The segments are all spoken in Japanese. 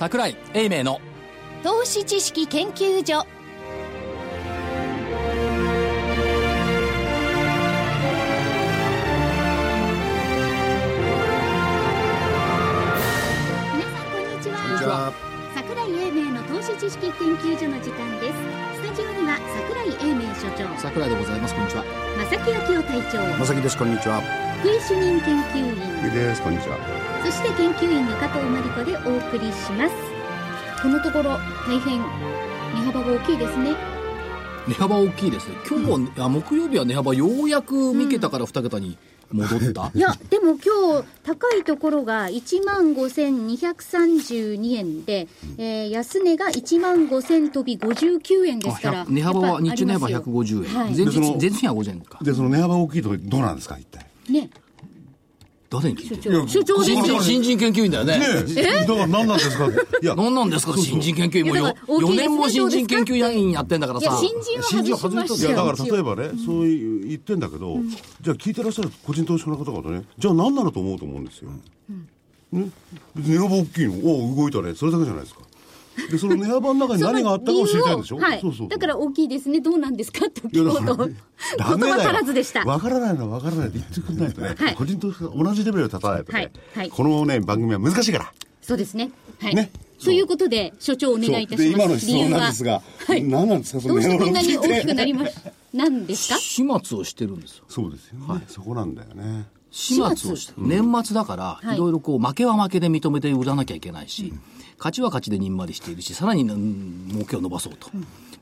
桜井英明の。投資知識研究所。皆さんこんにちは。こんにちは。桜井英明の投資知識研究所の時間です。スタジオには桜井英明所長。桜井でございます。こんにちは正木昭夫隊長。まさきですこんにちは。福井主任研究員。ですこんにちは。そして研究員の加藤真理子でお送りします。このところ大変値幅が大きいですね。値幅大きいですね。今日は、あ木曜日は値幅ようやく3桁から2桁に戻った、いやでも今日高いところが1万5232円で、えー安値が1万5000飛び59円ですからあ値幅は日中値幅ありますよ。150円、はい。前日でその前日には50円か。でその値幅大きいとこどうなんですか一体？ね誰に聞いて所長。所長ですよ。新人新人研究員だよね。ねえ。だから何なんですか？いや。何なんですか？新人研究員もういやだから大きいですね4年も新人研究員やってんだからさ。新人は新人外しまいしたよやだから例えばね、そういう言ってんだけど、じゃあ聞いてらっしゃる個人投資家の方々ねじゃあ何なのと思うと思うんですよ、ね？別に値幅大きいのお動いたね。それだけじゃないですかでその値幅の中に何があったかを知りたいんでしょ？はい。そうそうだから大きいですね。どうなんですか？と聞こうと。だからダメ言葉だよ。足らずでした。わからないのはわからないって言ってくれないとね、はい。個人投資家が同じレベルで立たないとね、はい。はい。このね番組は難しいから。そうですね。はい。ね。ということで所長お願いいたします。今の質問なんですがは。何なんですか？そどうしてこんなに大きくなりましなんですか？始末をしてるんですよ。そうですよね、そこなんだよね。始末をしてる年末だから、はい。いろいろこう負けは負けで認めて売らなきゃいけないし、勝ちは勝ちでにんまりしているしさらに、うん儲けを伸ばそうと、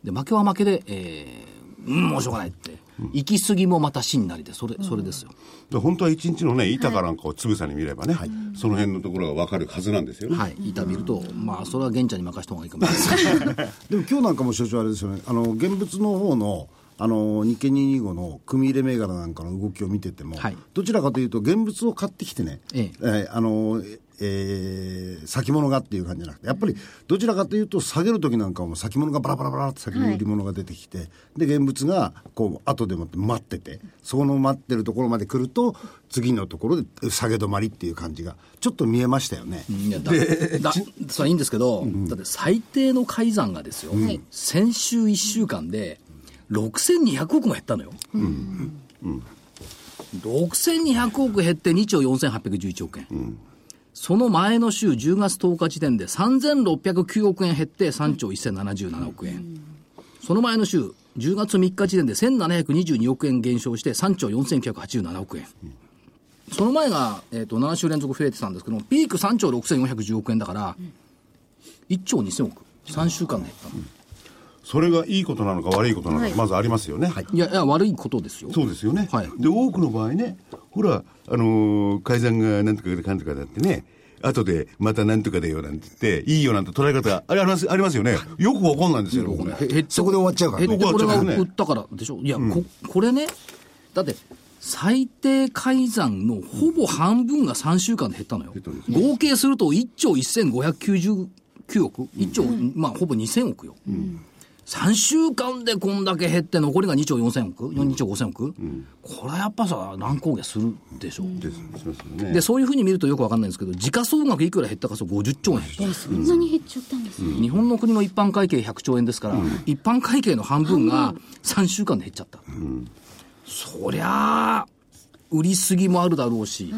で負けは負けで、えー、うんもうしょうがないって、行き過ぎもまた真なりでそれそれですよ、で本当は一日のね板かなんかをつぶさに見ればね、その辺のところが分かるはずなんですよね、はい。板見ると、まあそれは玄ちゃんに任せた方がいいかもしれない でも今日なんかも所長あれですよね、あの現物の方のあの日経225の組み入れ銘柄なんかの動きを見てても、はい。どちらかというと、現物を買ってきてね、え。えーあのえー先物がっていう感じじゃなくて、やっぱりどちらかというと、下げるときなんかも先物がバラバラバラって先に売り物が出てきて、で現物がこう後でもって待ってて、そこの待ってるところまで来ると、次のところで下げ止まりっていう感じが、ちょっと見えましたよね。いやだだそれはいいんですけど、だって最低の改ざんがですよ、はい先週1週間で6200億も減ったのよ、6200億減って2兆4811億円、その前の週10月10日時点で3609億円減って3兆1077億円、その前の週10月3日時点で1722億円減少して3兆4987億円、その前が、えー、と7週連続増えてたんですけど、ピーク3兆6410億円だから、1兆2000億、3週間で減ったの。それがいいことなのか悪いことなのか、はい。まずありますよね、い。や、いや、悪いことですよ。そうですよね、はい。で多くの場合ねほらあのー改ざんがなんとかでかんとかだってね後でまたなんとかだよなんて言っていいよなんて捉え方ありますありますよね。よくわかんないんですよ。僕ねそこで終わっちゃうからね。これが終わっちゃうね。売ったからでしょ？いや、こ、これね、だって、最低改ざんのほぼ半分が3週間で減ったのよ。合計すると1兆1599億 ?1 兆、まあ、ほぼ2000億よ。3週間でこんだけ減って残りが2兆4000億 ?2 兆5000億、これはやっぱさ、乱高下するでしょ。ですしますよね。で、そういうふうに見るとよくわかんないんですけど、時価総額いくら減ったかそう50兆円。減った。そんなに減っちゃったんですね、日本の国の一般会計100兆円ですから、一般会計の半分が3週間で減っちゃった。そりゃあ、売りすぎもあるだろうし、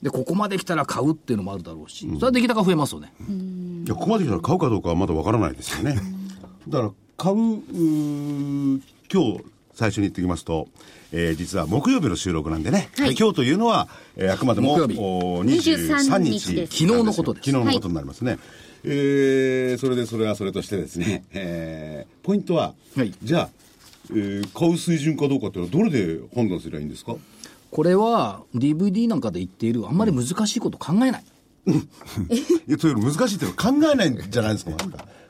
で、ここまで来たら買うっていうのもあるだろうし、それは出来高増えますよね。いやここまで来たら買うかどうかはまだわからないですよね。だから買う今日最初に言ってきますと、えー実は木曜日の収録なんでね、はい。今日というのは、えーあくまでも木曜日。お23 23日昨日のことです。昨日のことになりますね、えーそれでそれはそれとしてですね、えーポイントは、はい。じゃあ、えー買う水準かどうかっていうのはどれで判断すればいいんですか？これは DVD なんかで言っている、あんまり難しいこと考えない。いやというより難しいっていうのは考えないんじゃないですか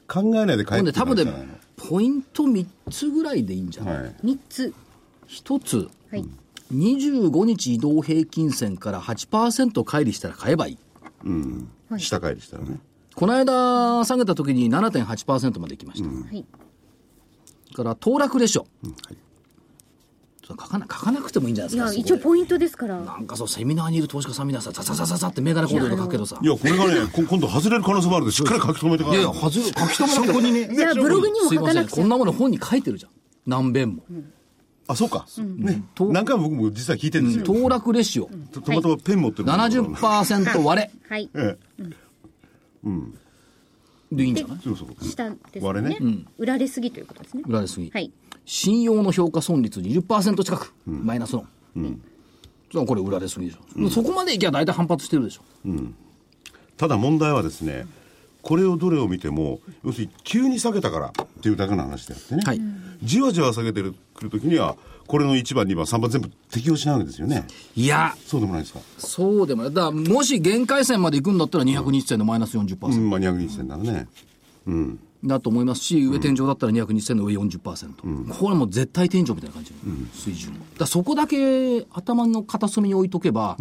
考えないで買えほんで多分でっていうのはポイント3つぐらいでいいんじゃない、はい。3つ。一つ、はい。25日移動平均線から8%乖離したら買えばいい。うん。下帰りしたらね。この間下げた時に7.8%まで行きました。はい。から、騰落レシオ。書かな書かなくてもいいんじゃないいですか。や、一応ポイントですから。なんかそう、セミナーにいる投資家さんみんなさ、ザザザザザってメガネコードで書くけどさ。いや、これがね、こ今度外れる可能性もあるんで、しっかり書き留めてから。いや書き留めなくにね。じゃあ、ブログにもすいません。書かなくちゃこん。なもの本に書いてるじゃん。何遍も。あ、そうか。ね。何回も僕も実は聞いてるんですよ。騰落レシオ、たたまたまペン持ってるから70%割れ。はい。えでいいんじゃない？え、そうそう。下です割れねね。売られすぎということですね。売られすぎ。はい。信用の評価損率20%近く、マイナスの。それはこれ売られすぎでしょ。そこまでいけば大体反発してるでしょ。ただ問題はですね、これをどれを見ても、要するに急に下げたからっていうだけの話であってね、はいじわじわ下げてるくるときには、これの1番、2番、3番全部適用しないわけですよね。いや、そうでもないですか？そうでもない。だから、もし限界線まで行くんだったら200日線のマイナス40%。うん、まあ200日線ならね。うん。だと思いますし、上天井だったら200日線の上40%、これもう絶対天井みたいな感じの水準、だそこだけ頭の片隅に置いとけば、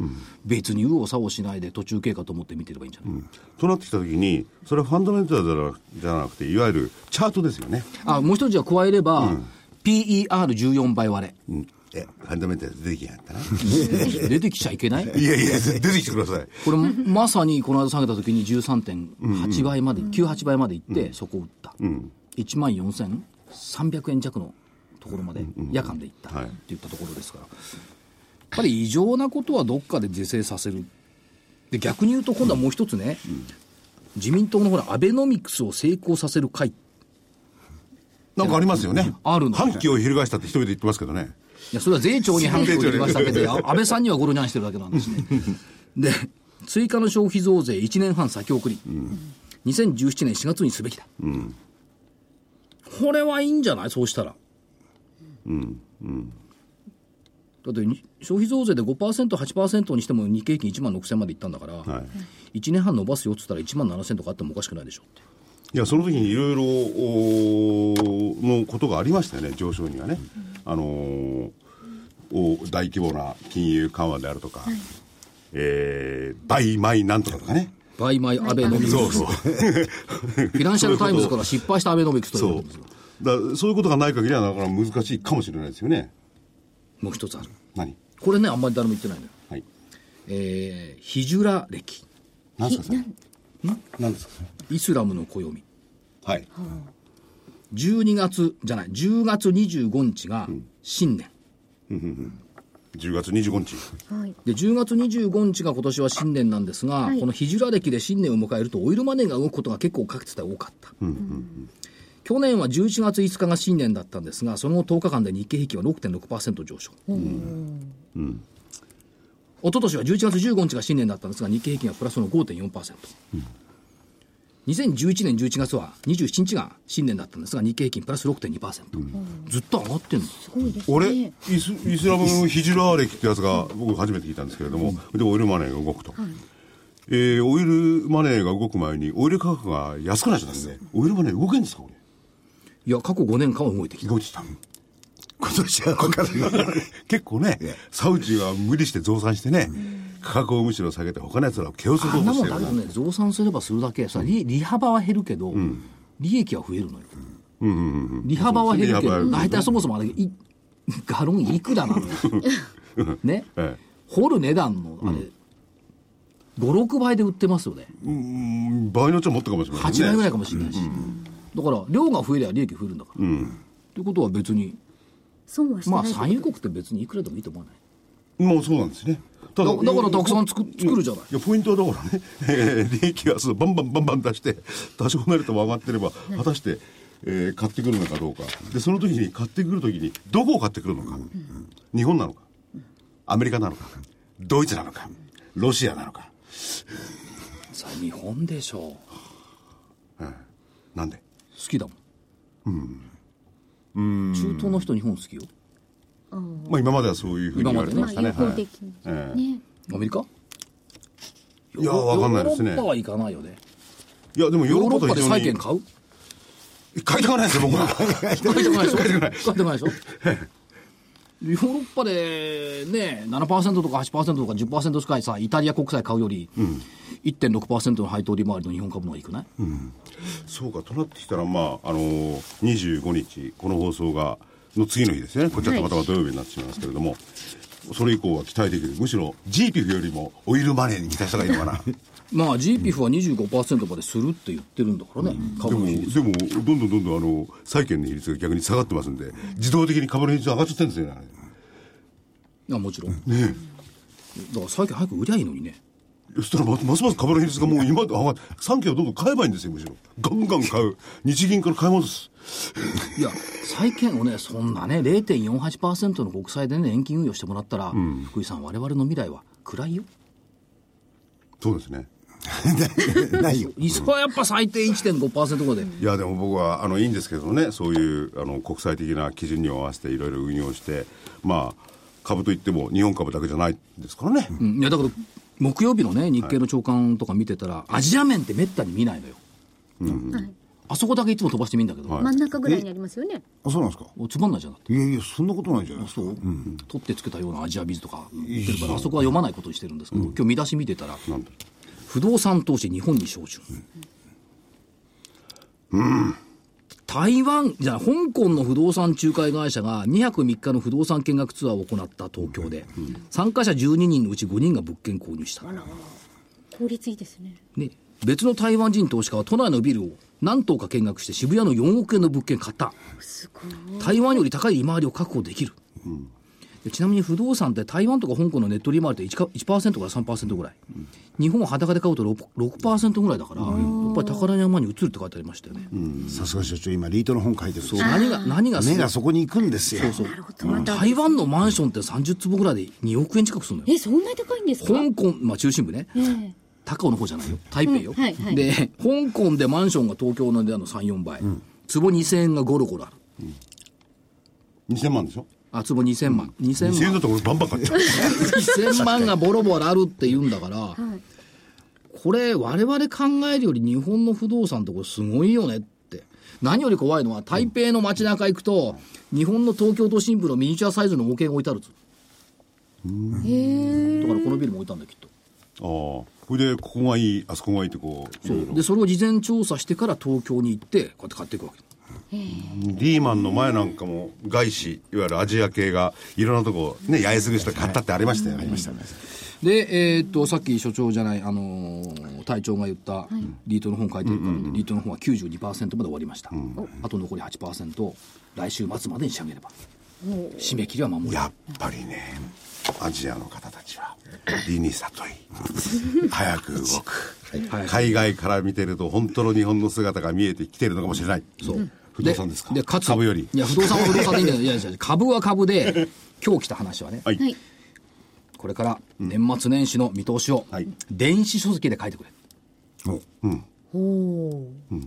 別に右往左往しないで途中経過と思って見てればいいんじゃない、となってきたときに、それはファンダメンタルじゃなくて、いわゆるチャートですよね。あもう一つじゃ加えれば、PER14 倍割うん。え、ファンダメンタル出てきやがったな。れ、出てきちゃいけない？いやいや、出てきてください。これ、まさにこの間下げた時に13.8倍まで、98倍までいって、そこを打った、1万4300円弱のところまで夜間でいったはい。っていったところですから、やっぱり異常なことはどっかで是正させる、で逆に言うと、今度はもう一つね、自民党のほら、アベノミクスを成功させる会、いなんかありますよね。あるの。反旗を翻したって一人で言ってますけどね。やそれは税調に反抗言いましたけど、あ安倍さんにはゴロニャンしてるだけなんですね。で、追加の消費増税1年半先送り、2017年4月にすべきだ。これはいいんじゃない？そうしたら。だってに消費増税で5%、8%にしても日経平均1万6000までいったんだから、はい。1年半伸ばすよって言ったら1万7000とかあってもおかしくないでしょって。いや、その時にいろいろおのことがありましたよね、上昇にはね。あのーお大規模な金融緩和であるとか、えー、 Buy my なんとかとかね。 Buy my Abenomics。そうそう。フィナンシャルタイムズから失敗したアベノミクスというそう。だそういうことがない限りはなかなか難しいかもしれないですよね。もう一つある。何？これね、あんまり誰も言ってないのよ。はい。えー、ヒジュラ歴。何ですかそれ？何ですかイスラムの暦。はい。12月、じゃない、10月25日が新年。10月25日。はい。で、10月25日が今年は新年なんですが、はいこのヒジュラ歴で新年を迎えると、オイルマネーが動くことが結構かつて多かった。去年は11月5日が新年だったんですが、その後10日間で日経平均は6.6%上昇。一昨年は11月15日が新年だったんですが、日経平均はプラスの5.4%。2011年11月は27日が新年だったんですが、日経平均プラス6.2%。ずっと上がってんの。すごいですね。俺、イスイスラムヒジュラー歴ってやつが僕初めて聞いたんですけれども、で、オイルマネーが動くと。えーオイルマネーが動く前に、オイル価格が安くなっちゃったんですね。オイルマネー動けんですかこれ。いや、過去5年間は動いてきた。動いてきた。今年は分かる結構ね、サウジは無理して増産してね、価格をむしろ下げて他のやつらを蹴落とそしてるな。もんだけどね、増産すればするだけ、さ利利幅は減るけど、利益は増えるのよ。利幅は減るけど、大体そもそもあれ、いガロンいくらなのよ。ね、え掘る値段の、あれ、5、6倍で売ってますよね。うん場合によっちゃもっとかもしれない、ね。8倍ぐらいかもしれないし。だから、量が増えりゃ利益増えるんだから。ということは別に、まあ、損はしてない。産油国って別にいくらでもいいと思わない？もうそうなんですね。ただだからたくさん作作るじゃない？いや、ポイントはだからね、え ー利益がそうバンバンバンバン出して、多少なりとも上がってれば、果たして、えー買ってくるのかどうか。で、その時に買ってくる時に、どこを買ってくるのか。日本なのか。アメリカなのか。ドイツなのか。ロシアなのか。さあ、日本でしょう。なんで？好きだもん。中東の人日本好きよ。まあ今まではそういうふうに言われてましたね。まあ友好はい。アメリカ？いやわかんないですね。ヨーロッパは行かないよね。えいや、でもヨーロッパと非常に債券買う？買いたくないですよ、僕は。買いたくないでしょ？買いたくないでしょ？ヨーロッパでね、7%とか8%とか10%近いさ、イタリア国債買うより、1.6%の配当利回りの日本株の方がいくない、そうか、となってきたら、まあ、あのー、25日、この放送がの次の日ですよね。こっちはたまたま土曜日になってしまいますけれども、それ以降は期待できる。むしろ GPF よりもオイルマネーに期待した方がいいのかな？まあ GPF は25%までするって言ってるんだからね、で株も、の比率。でも、どんどんどんどんあの、債券の比率が逆に下がってますんで、自動的に株の比率上がっちゃってるんですよね。あもちろん。だから最近早く売りゃいいのにね。そしたらまますます株の比率がもう今まで上がって、産経をどんどん買えばいいんですよ、むしろ。ガンガン買う。日銀から買い戻す。いや、債券をね、そんなね、0.48%の国債でね、年金運用してもらったら、福井さん、我々の未来は暗いよ。そうですね。ないよ。それはやっぱ最低1.5%ぐらいで。いや、でも僕は、あの、いいんですけどね、そういう、あの、国際的な基準に合わせていろいろ運用して、まあ、株といっても日本株だけじゃないですからね。うんいや、だから、木曜日のね、日経の長官とか見てたら、アジア面ってめったに見ないのよ。はい。あそこだけいつも飛ばしてみんだけど、はい真ん中ぐらいにありますよね。あ、そうなんですか？おつまんないじゃんだって。いやいや、そんなことないじゃないですか。そう、取ってつけたようなアジアビズとか言ってるから、あそこは読まないことにしてるんですけど、今日見出し見てたら、なんだ？不動産投資日本に照準。台湾、じゃあ香港の不動産仲介会社が2泊3日の不動産見学ツアーを行った東京で、参加者12人のうち5人が物件購入した。効率いいですね。ね、別の台湾人投資家は都内のビルを何棟か見学して渋谷の4億円の物件買った。すごい。台湾より高い利回りを確保できる。でちなみに不動産って台湾とか香港のネット利回りって 1, か1%から3%ぐらい、日本は裸で買うと 6%, 6ぐらいだから、やっぱり宝山に移るって書いてありましたよね。さすが所長、今、リートの本書いてるんですよ。何が、何が目がそこに行くんですよ。そうなるほど。また。台湾のマンションって30坪ぐらいで2億円近くするのよ。え、そんなに高いんですか？香港、まあ中心部ね。ええ高尾の方じゃないよ。台北よ。うんはいはいで、香港でマンションが東京の値段の3、4倍。坪2000円がゴロゴロある。2000万でしょ？あ、坪2000万。2000 2000円万だ。ったら俺バンバン買っちゃう。1000万がボロボロあるって言うんだから、はい。これ我々考えるより日本の不動産ってこれすごいよねって。何より怖いのは台北の街中行くと、日本の東京都心部のミニチュアサイズの模型が置いてあるっつうへえ。だからこのビルも置いたんだよきっと。ああ。それで、ここがいい、あそこがいいってこう、いろいろで、それを事前調査してから東京に行って、こうやって買っていくわけ。リーマンの前なんかも外資、いわゆるアジア系がいろんなとこ、ね、八重洲口とか買ったってありましたよね。ありましたね。で、えーっと、さっき所長じゃない、あのー隊長が言った、リートの本書いてるから、リートの本は92%まで終わりました。あと残り8%、来週末までに仕上げれば。締め切りは守る。やっぱりね、アジアの方たちは、理に悟い、早く動く。はい海外から見てると、本当の日本の姿が見えてきてるのかもしれない。そう。不動産ですか？で、かつ、株より。いや、不動産は不動産でいいんだけど、いやいや、株は株で、今日来た話はね、はい。はい。これから年末年始の見通しをはい、電子書籍で書いてくれ。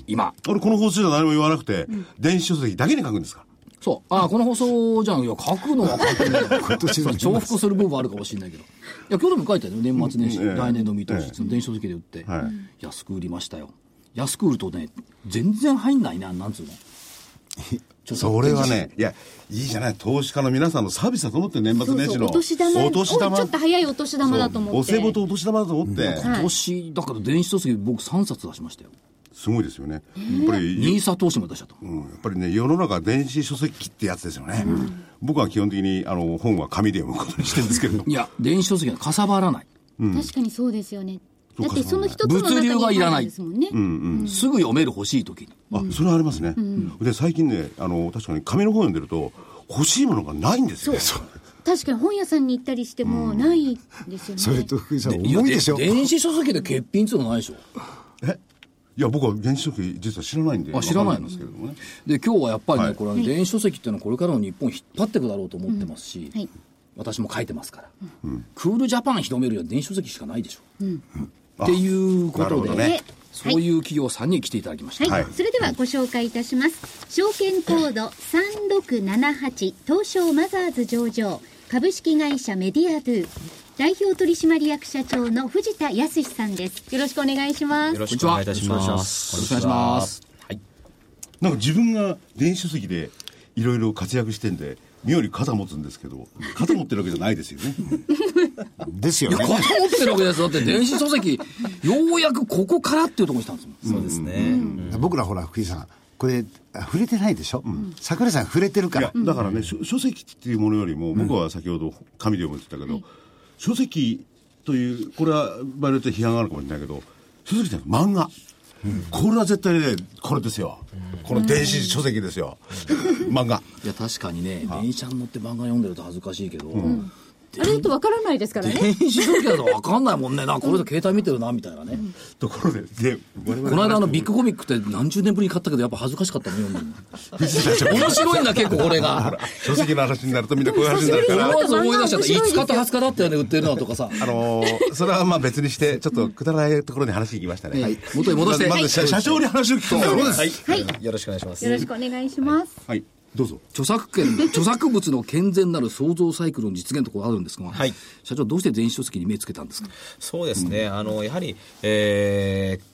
今。俺、この放送じゃ何も言わなくて、電子書籍だけに書くんですか？そう。ああ、この放送じゃん。いや、書くのは書くのよ。年の重複する部分あるかもしれないけど。いや、今日でも書いてあるよ。年末年始、うんええ来年の見通し、ええその電子書籍で売って、はい安く売りましたよ。安く売るとね、全然入んないな、なんつうの。ちょっとそれはね、いや、いいじゃない、投資家の皆さんのサービスだと思って、年末年始の。お年玉お年玉。おちょっと早いお年玉だと思ってお歳暮とお年玉だと思って、はい今年、だから電子書籍僕3冊出しましたよ。すごいですよね。やっぱり、ニーサ投資も出しちゃった。うんやっぱりね、世の中電子書籍ってやつですよね。僕は基本的に、あの、本は紙で読むことにしてるんですけれどもい。や、電子書籍はかさばらない。確かにそうですよね。だってその一つの中に物流がいらないですもんね。すぐ読める欲しい時に。あ、それはありますね。で、最近ね、あの、確かに紙の本読んでると、欲しいものがないんですよね。確かに本屋さんに行ったりしてもないですよね。それと福井さん、いや重いでしょ。電子書籍で欠品っていうのないでしょ。え？いや、僕は電子書籍実は知らないんで。あ知らないんですけれどもね。で今日はやっぱりね、はいこれはね電子書籍っていうのはこれからの日本を引っ張っていくだろうと思ってますし、はい。私も書いてますから、クールジャパン広めるには電子書籍しかないでしょ、っていうこなるとで、ほどねそういう企業さんに来ていただきました、はい、はいそれではご紹介いたします。証券コード3678東証マザーズ上場株式会社メディアドゥ代表取締役社長の藤田康さんです。よろしくお願いします。よろしくお願いいたします。よろしくお願いしますはいなんか自分が電子書籍でいろいろ活躍してんで、妙に肩持つんですけど、肩持ってるわけじゃないですよね。ですよね。肩。持ってるわけですよ。だって 電子書籍ようやくここからっていうところにしたんですもん。そうですね。僕らほら、福井さん、これ、触れてないでしょ、うん、桜井さん、触れてるから。だからね、書籍っていうものよりも、僕は先ほど紙で読むって言ったけど、うん、書籍という、これは場合によって批判があるかもしれないけど、書籍じゃな漫画。うん、これは絶対ね、これですよ。この電子書籍ですよ。漫画。いや、確かにね、電車に乗って漫画読んでると恥ずかしいけど、あれとわからないですからね。電子書籍だとわかんないもんね。な、これで携帯見てるな、みたいなね。ところで、で、この間あのビッグコミックって何十年ぶりに買ったけど、やっぱ恥ずかしかったの。面白いんだ、結構これが。書籍の話になるとみんなこういう話になるから。思わず思い出しちゃった。5日と20日だったよね、売ってるのとかさ。あのそれはまあ別にして、ちょっとくだらないところに話に行きましたね。はい。元に戻して。まず、社長に話を聞くそうです。はい。よろしくお願いします。よろしくお願いします。はい。どうぞ。著作権、著作物の健全なる創造サイクルの実現ところあるんですが、はい、社長、どうして電子書籍に目つけたんですか？そうですね、うん、あのやはり、えー、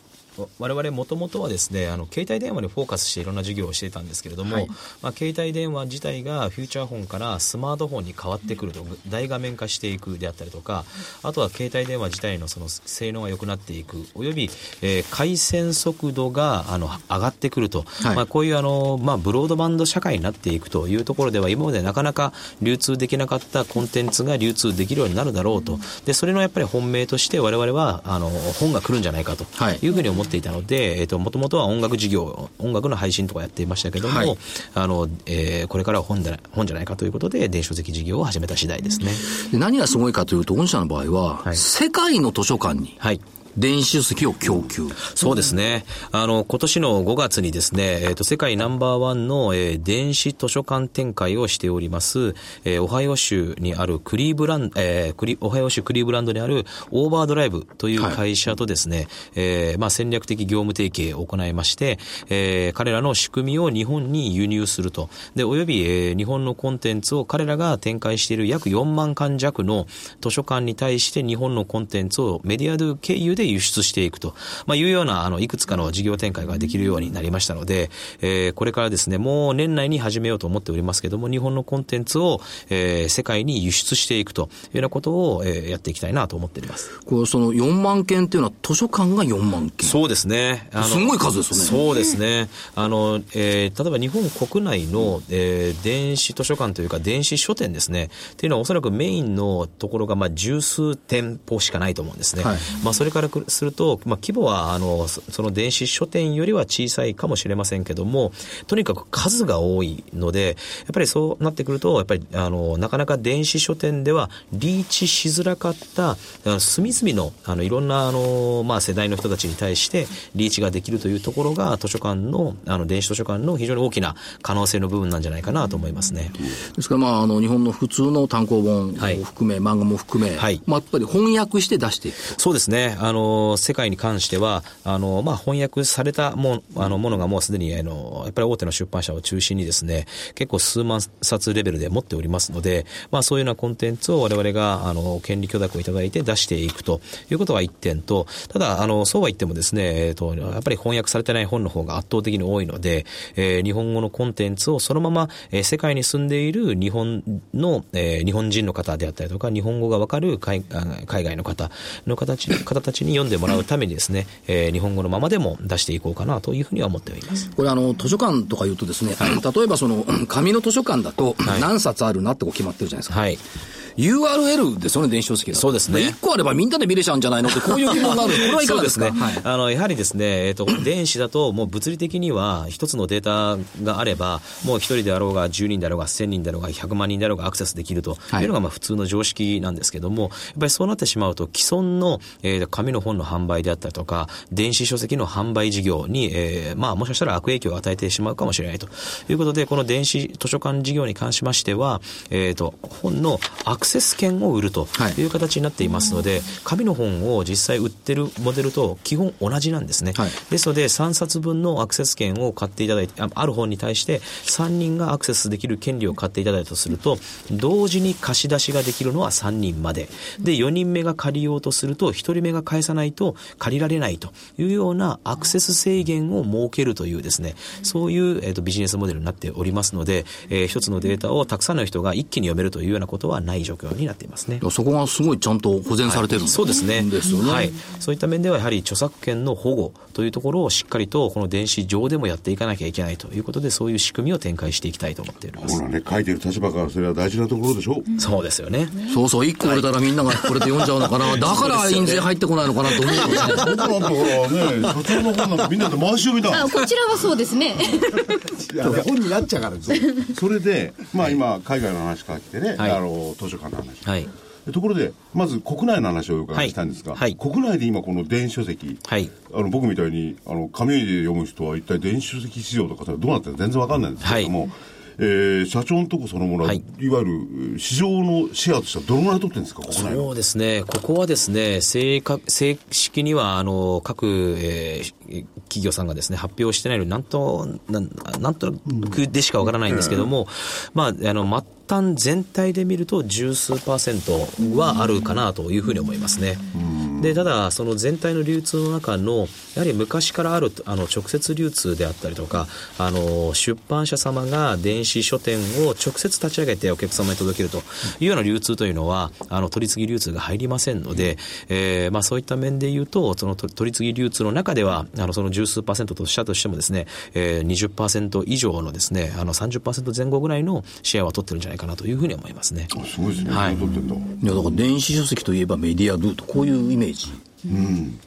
我々もともとはですねあの携帯電話にフォーカスしていろんな事業をしてたんですけれども、はい、まあ、携帯電話自体がフューチャーフォンからスマートフォンに変わってくると大画面化していくであったりとかあとは携帯電話自体のその性能が良くなっていくおよび、えー、回線速度があの上がってくると、はい、まあ、こういうあの、まあ、ブロードバンド社会になっていくというところでは今までなかなか流通できなかったコンテンツが流通できるようになるだろうと。でそれのやっぱり本命として我々はあの本が来るんじゃないかというふうに思っていたので、えっ、ー、と、もともとは音楽事業、音楽の配信とかやっていましたけども、はい、あの、えー、これからは本じゃない、本じゃないかということで、電子書籍事業を始めた次第ですね。で何がすごいかというと、御社の場合は、はい、世界の図書館に、はい電子書籍を供給。そうですね。あの、今年の5月にですね、えっ、ー、と、世界ナンバーワンの、えー、電子図書館展開をしております、えー、オハイオ州にあるクリーブランド、えー、クリ、オハイオ州クリーブランドにあるオーバードライブという会社とですね、はい、えー、まあ、戦略的業務提携を行いまして、えー、彼らの仕組みを日本に輸入すると。で、および、えー、日本のコンテンツを彼らが展開している約4万巻弱の図書館に対して日本のコンテンツをメディアド経由で輸出していくと、まあ、いうような、あの、いくつかの事業展開ができるようになりましたので、えー、これからですね、もう年内に始めようと思っておりますけども、日本のコンテンツを、えー、世界に輸出していくというようなことを、えー、やっていきたいなと思っております。これ、その4万件っていうのは図書館が4万件そうですね。あのすごい数ですね。そうですね。あの、えー、例えば日本国内の、えー、電子図書館というか電子書店ですね、っていうのはおそらくメインのところが、まあ、十数店舗しかないと思うんですね。はい、まあ、それからすると、まあ、規模は、あの、その電子書店よりは小さいかもしれませんけども、とにかく数が多いので、やっぱりそうなってくると、やっぱり、あの、なかなか電子書店ではリーチしづらかった、隅々の、あの、いろんな、あの、まあ、世代の人たちに対してリーチができるというところが、図書館の、あの、電子図書館の非常に大きな可能性の部分なんじゃないかなと思いますね。ですから、まあ、あの、日本の普通の単行本を含め、はい、漫画も含め、はい、まあ、やっぱり翻訳して出していくそうですね。あの、世界に関しては、あの、まあ、翻訳されたもあのものがもうすでに、あの、やっぱり大手の出版社を中心にですね、結構数万冊レベルで持っておりますので、まあ、そういうようなコンテンツを我々が、あの、権利許諾をいただいて出していくということが一点と、ただ、あの、そうは言ってもですね、え、ー、と、やっぱり翻訳されてない本の方が圧倒的に多いので、えー、日本語のコンテンツをそのまま、えー、世界に住んでいる日本の、えー、日本人の方であったりとか、日本語がわかる海海外の方の形、方たちに読んでもらうためにですね、えー、日本語のままでも出していこうかなというふうには思っております。これあの、図書館とか言うとですね、はい、例えばその、紙の図書館だと何冊あるなってこう決まってるじゃないですか。はい URL ですよね、電子書籍そうですね。1個あればみんなで見れちゃうんじゃないのって、こういう疑問がある。これはいかがですか？ね。はい、あの、やはりですね、えっ、ー、と、電子だと、もう物理的には、一つのデータがあれば、もう一人であろうが、10人であろうが、1000人であろうが、100万人であろうがアクセスできるというのが、まあ、普通の常識なんですけども、やっぱりそうなってしまうと、既存の、えー、紙の本の販売であったりとか、電子書籍の販売事業に、えー、まあ、もしかしたら悪影響を与えてしまうかもしれないということで、この電子図書館事業に関しましては、えっ、ー、と、本のアクセス権を売るという形になっていますので、はい、紙の本を実際売ってるモデルと基本同じなんですね。はい、ですので、3冊分のアクセス権を買っていただいて、ある本に対して3人がアクセスできる権利を買っていただいたとすると、同時に貸し出しができるのは3人まで。で、4人目が借りようとすると、1人目が返さないと借りられないというようなアクセス制限を設けるというですね、そういう、えーと、ビジネスモデルになっておりますので、えー、一つのデータをたくさんの人が一気に読めるというようなことはない状状況になっていますね。そこがすごいちゃんと保全されてるん、はい、そうですね。ですよね。はい。そういった面ではやはり著作権の保護というところをしっかりとこの電子上でもやっていかなきゃいけないということで、そういう仕組みを展開していきたいと思っております。ほらね、書いてる立場からそれは大事なところでしょ。うん、そうですよね。そうそう、一個売れたらみんながこれで読んじゃうのかな。だから印税入ってこないのかなと思うよね。僕なんてほらね、所長の本なんかみんなで回し読みだ。こちらはそうですね。本になっちゃうからそれで、まあ今、海外の話から来てね、はい、あの、図書館の話。はい。ところで、まず国内の話をお伺いしたいんですが、はい、国内で今、この電子書籍、はい、あの僕みたいにあの紙で読む人は、一体電子書籍市場とかどうなってるか全然わかんないんですけれども、はい、えー、社長のとこそのものは、はい、いわゆる市場のシェアとしてはどのぐらい取ってるんですか、そうですね、ここはですね、正正式にはあの各、えー、企業さんがですね発表してないのに、なんとなん、なんとなくでしかわからないんですけども、うん、まあ、あの端全体で見ると十数パーセントはあるかなというふうに思いますね。でただ、その全体の流通の中のやはり昔からあるあの直接流通であったりとかあの出版社様が電子書店を直接立ち上げてお客様に届けるというような流通というのはあの取り次ぎ流通が入りませんので、えーまあ、そういった面で言うとその取り次ぎ流通の中ではあのその十数パーセントとしたとしてもですね、えー、20%以上のですねあの30%前後ぐらいのシェアは取ってるんじゃないかなというふうに思いますね。すごいですね。はい。いやだから電子書籍といえばメディアドゥとこういうイメージ。うん。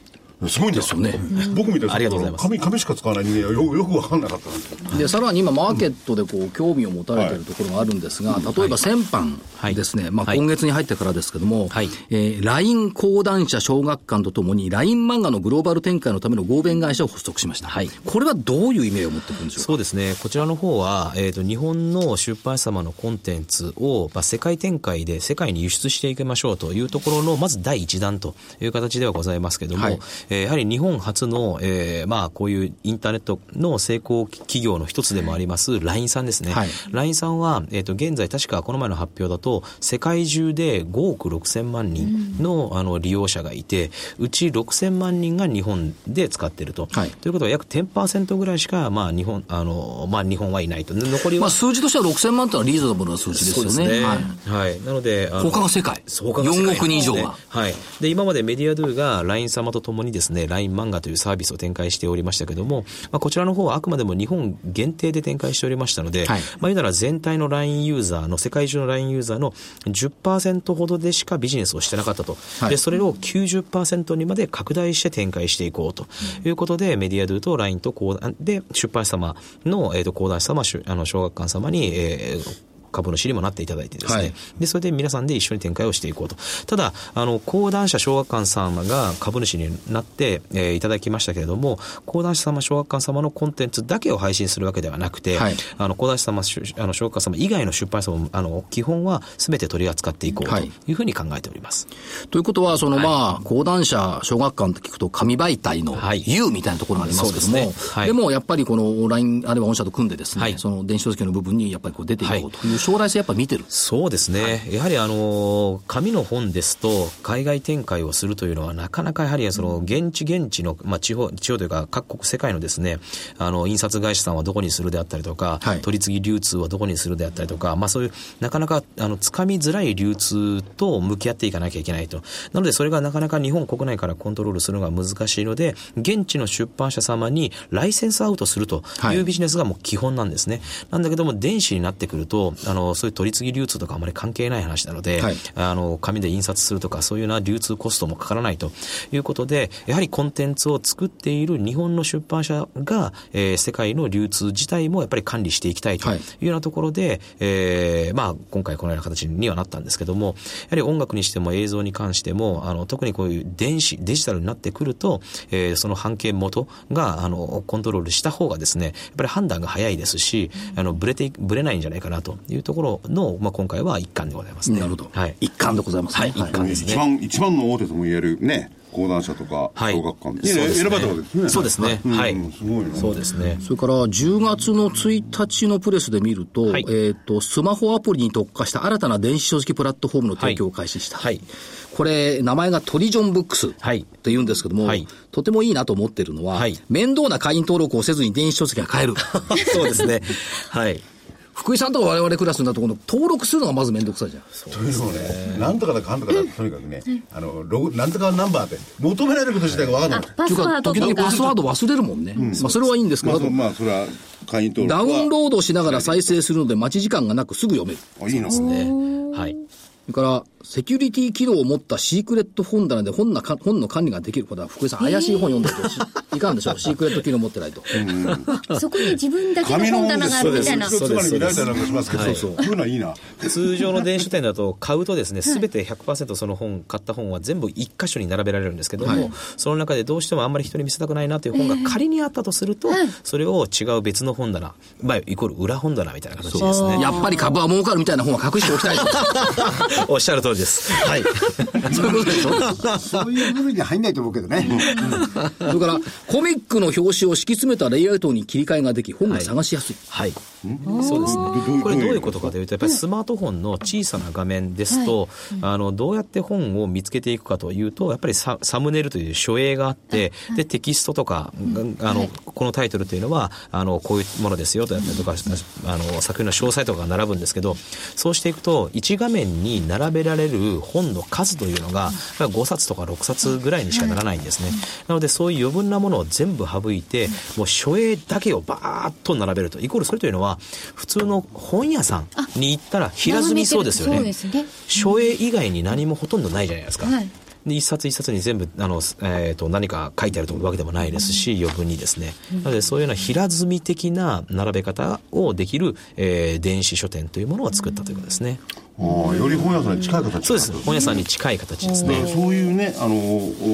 すごいんですよね。僕みたいな、ありがとうございます。紙、紙しか使わない人間はよよく分かんなかったんですで、さらに今、マーケットでこう、興味を持たれているところがあるんですが、例えば先般ですね、まあ今月に入ってからですけども、はい、えー、LINE 講談社小学館とともに、LINE 漫画のグローバル展開のための合弁会社を発足しました。はい。これはどういう意味を持っているんでしょうか？そうですね。こちらの方は、えっ、ー、と、日本の出版社様のコンテンツを、まあ、世界展開で世界に輸出していきましょうというところの、まず第一弾という形ではございますけれども、はい、えー、やはり日本初の、えー、まあ、こういうインターネットの成功企業の一つでもあります、LINE さんですね。はい、LINE さんは、えっ、ー、と、現在確かこの前の発表だと、世界中で5億6千万人の,、あの利用者がいて、うち6千万人が日本で使っていると。はい、ということは約10%ぐらいしか、まあ、日本、あの、まあ、日本はいないと。残りは。まあ、数字としては6千万というのはリーズナブルな数字ですよね。そうですね。はい。はい、なので、他が世界。他が4億人以上が。はい。で、今までメディアドゥが LINE 様と共にですね、LINE 漫画というサービスを展開しておりましたけども、まあ、こちらの方はあくまでも日本限定で展開しておりましたので、はい、まあ、言うなら全体の LINE ユーザーの、世界中の LINE ユーザーの10%ほどでしかビジネスをしてなかったと。はい、で、それを90%にまで拡大して展開していこうということで、メディアドゥと LINE と講談で出版社様の、えー、と講談師様、あの小学館様に、えー株主にもなっていただいてですね、はい、でそれで皆さんで一緒に展開をしていこうと。ただあの講談社小学館様が株主になって、えー、いただきましたけれども講談社様小学館様のコンテンツだけを配信するわけではなくて、はい、あの講談社様あの小学館様以外の出版社もあの基本はすべて取り扱っていこうとい。うふうに考えております。ということはその、まあ講談社小学館って聞くと紙媒体の U みたいなところがありますけども、ででもやっぱりこの LINE あるいは御社と組んでですね、その電子書籍の部分にやっぱりこう出ていこうという将来性やっぱ見てる？そうですね、はい、やはりあの紙の本ですと、海外展開をするというのは、なかなかやはりその現地現地の、まあ、地方地方というか、各国、世界のですねあの印刷会社さんはどこにするであったりとか、はい、取り次ぎ流通はどこにするであったりとか、まあ、そういうなかなかあの掴みづらい流通と向き合っていかなきゃいけないと、なのでそれがなかなか日本国内からコントロールするのが難しいので、現地の出版社様にライセンスアウトするというビジネスがもう基本なんですね。はい、なんだけども、電子になってくると、あのそういう取り次ぎ流通とかあまり関係ない話なので、はい、あの紙で印刷するとかそういうような流通コストもかからないということでやはりコンテンツを作っている日本の出版社が、えー、世界の流通自体もやっぱり管理していきたいというようなところで、はい、えー、まあ、今回このような形にはなったんですけどもやはり音楽にしても映像に関してもあの特にこういう電子デジタルになってくると、えー、その半径元があのコントロールした方がですねやっぱり判断が早いですしあのブレてブレないんじゃないかなというところの、まあ、今回は一環でございますね。なるほど。はい。一環でございます、ね。はい、一環ですね。一番、一番の大手とも言えるね。講談社とか小学館で、はい、選ばれたわけですね。そうですね。はい。すごいね。そうですね。それから10月の1日のプレスで見ると、はい、えっ、と、スマホアプリに特化した新たな電子書籍プラットフォームの提供を開始した。はい。これ、名前がトリジョンブックスと言うんですけども、はい、とてもいいなと思ってるのは、はい、面倒な会員登録をせずに電子書籍が買える。そうですね。はい。福井さんとか我々クラスになるとこの登録するのがまずめんどくさいじゃん。というのもね、なんとかだかんとかだとにかくね、あの、なんとかナンバーって、求められること自体が分かんない。パスワード時々とか。パスワード忘れるもんね。まあそれはいいんですけど、まあ、そまあ、それは会員登録ダは。ウンロードしながら再生するので待ち時間がなくすぐ読める。あ、いいのねはい。それから、セキュリティ機能を持ったシークレット本棚で本なか本の管理ができる。これは福井さん、怪しい本読んでるとしいかんでしょう。シークレット機能持ってないと。そこに自分だけの本棚があるみたいな。つまり見られたりなんかしますけど、はいそうそう。こういうのはいいな。通常の電子書店だと買うとですね、すべて100%その本、買った本は全部一箇所に並べられるんですけども、その中でどうしてもあんまり人に見せたくないなという本が仮にあったとすると、それを違う別の本棚、まあ、イコール裏本棚みたいな形ですね。やっぱり株は儲かるみたいな本は隠しておきたいと。おっしゃる通りです。はい。そういうことでしょそういう部分には入んないと思うけどね。それから、コミックの表紙を敷き詰めたレイアウトに切り替えができ、本が探しやすい。はい。そうですね。これどういうことかというと、やっぱりスマートフォンの小さな画面ですと、あの、どうやって本を見つけていくかというと、やっぱりササムネイルという書影があって、で、テキストとか、あの、このタイトルというのは、あの、こういうものですよとやったりとか、あの、作品の詳細とかが並ぶんですけど、そうしていくと、1画面に並べられる本の数というのが、5冊とか6冊ぐらいにしかならないんですね。なので、そういう余分なものを全部省いて、もう書影だけをバーッと並べると。イコールそれというのは、普通の本屋さんに行ったら平積みそうですよね。書影以外に何もほとんどないじゃないですか。はいで一冊一冊に全部あの、えー、と何か書いてあるというわけでもないですし余分にですね、なのでそういうような平積み的な並べ方をできる、えー電子書店というものを作ったということですね。ああ、より本屋さんに近い形そうです。本屋さんに近い形ですね。そういうね、あの、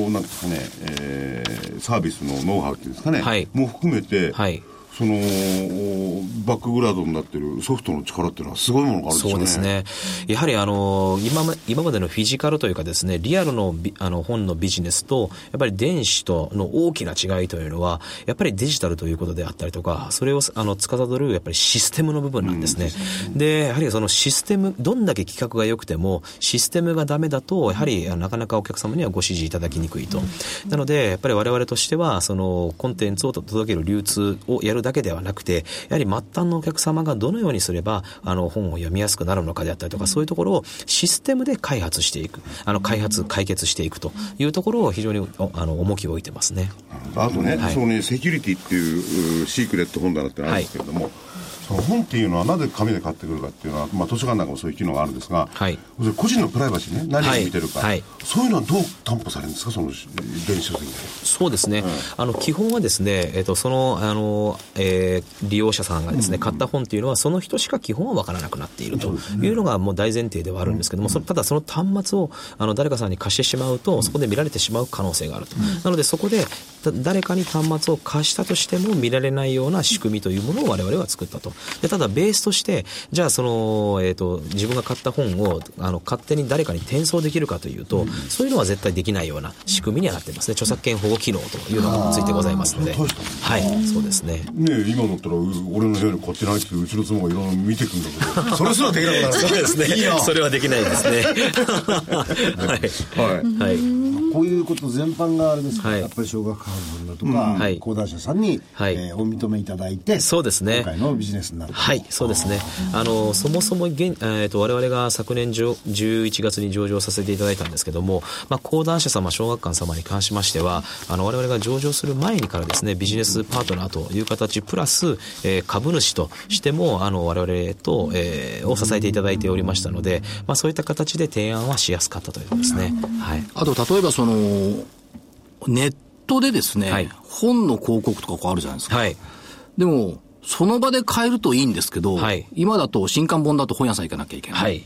おなんですかね、えーサービスのノウハウっていうんですかね、はい。も含めて、はいその、おバックグラウンドになってるソフトの力っていうのはすごいものがあるんですよね。そうですね。やはりあの、今ま今までのフィジカルというかですね、リアルのビあの本のビジネスと、やっぱり電子との大きな違いというのは、やっぱりデジタルということであったりとか、それをあの司るやっぱりシステムの部分なんですね。で、やはりそのシステム、どんだけ企画が良くても、システムがダメだと、やはりなかなかお客様にはご支持いただきにくいと。なので、やっぱり我々としては、そのコンテンツを届ける流通をやるだけではなくて、やはり末端のお客様がどのようにすれば、あの本を読みやすくなるのかであったりとか、そういうところをシステムで開発していく、あの開発、解決していくというところを非常におあの重きを置いてますね。あとね、はい。そのね、セキュリティっていううシークレット本棚ってあるんですけれども、その本っていうのはなぜ紙で買ってくるかっていうのは、まあ、図書館なんかもそういう機能があるんですが、はい。個人のプライバシーね、何を見てるか、はい。はいそういうのはどう担保されるんですか、その電子書籍で。そうですね、あの基本はですね、えっとそのあの、えー利用者さんがですね、買った本っていうのは、その人しか基本は分からなくなっているというのがもう大前提ではあるんですけども、ただその端末をあの誰かさんに貸してしまうと、そこで見られてしまう可能性があると。なので、そこでだ誰かに端末を貸したとしても見られないような仕組みというものを我々は作ったと。でただ、ベースとして、じゃあその、えっと自分が買った本をあの勝手に誰かに転送できるかというと、そういうのは絶対できないような仕組みにはなっていますね。著作権保護機能というのがついてございますので。はい、そうですね。ねえ今だったら、う俺の部屋にこっちないってうちの妻がいろいろ見てくんだけど、それすらできなくなる。そうですね。いいな。それはできないですね。はい。はい。はい。こういうこと全般があれですか？ら、はいやっぱり小学館だとか、はい講談社さんに、はいえーお認めいただいて、そうですね今回のビジネスになるとはい、そうですね。あの、そもそも現、えー、と我々が昨年10 11月に上場させていただいたんですけども、まあ、講談社様、小学館様に関しましては、あの、我々が上場する前にからですね、ビジネスパートナーという形、プラス、えー株主としても、あの、我々と、えーを支えていただいておりましたので、まあ、そういった形で提案はしやすかったということですね。はい。あと、例えばその、ネットでですね、はい本の広告とかこうあるじゃないですか。はい。でも、その場で買えるといいんですけど、はい今だと新刊本だと本屋さん行かなきゃいけない。はい。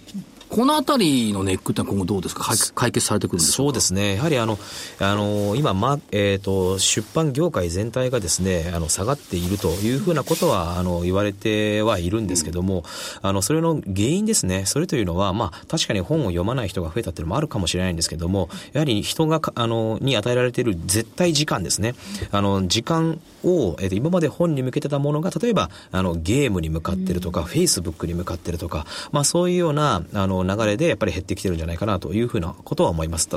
このあたりのネックって今後どうですか？解解決されてくるんでしょそううですね、やはりあの、あの今、まえーと、出版業界全体がですねあの下がっているというふうなことはあの言われてはいるんですけども、あのそれの原因ですね、それというのは、まあ、確かに本を読まない人が増えたっていうのもあるかもしれないんですけども、やはり人がかあのに与えられている絶対時間ですね、あの時間を、えーと今まで本に向けてたものが、例えばあのゲームに向かってるとか、フェイスブックに向かってるとか、まあ、そういうようなあの流れでやっぱり減ってきてるんじゃないかなというふうなことは思います。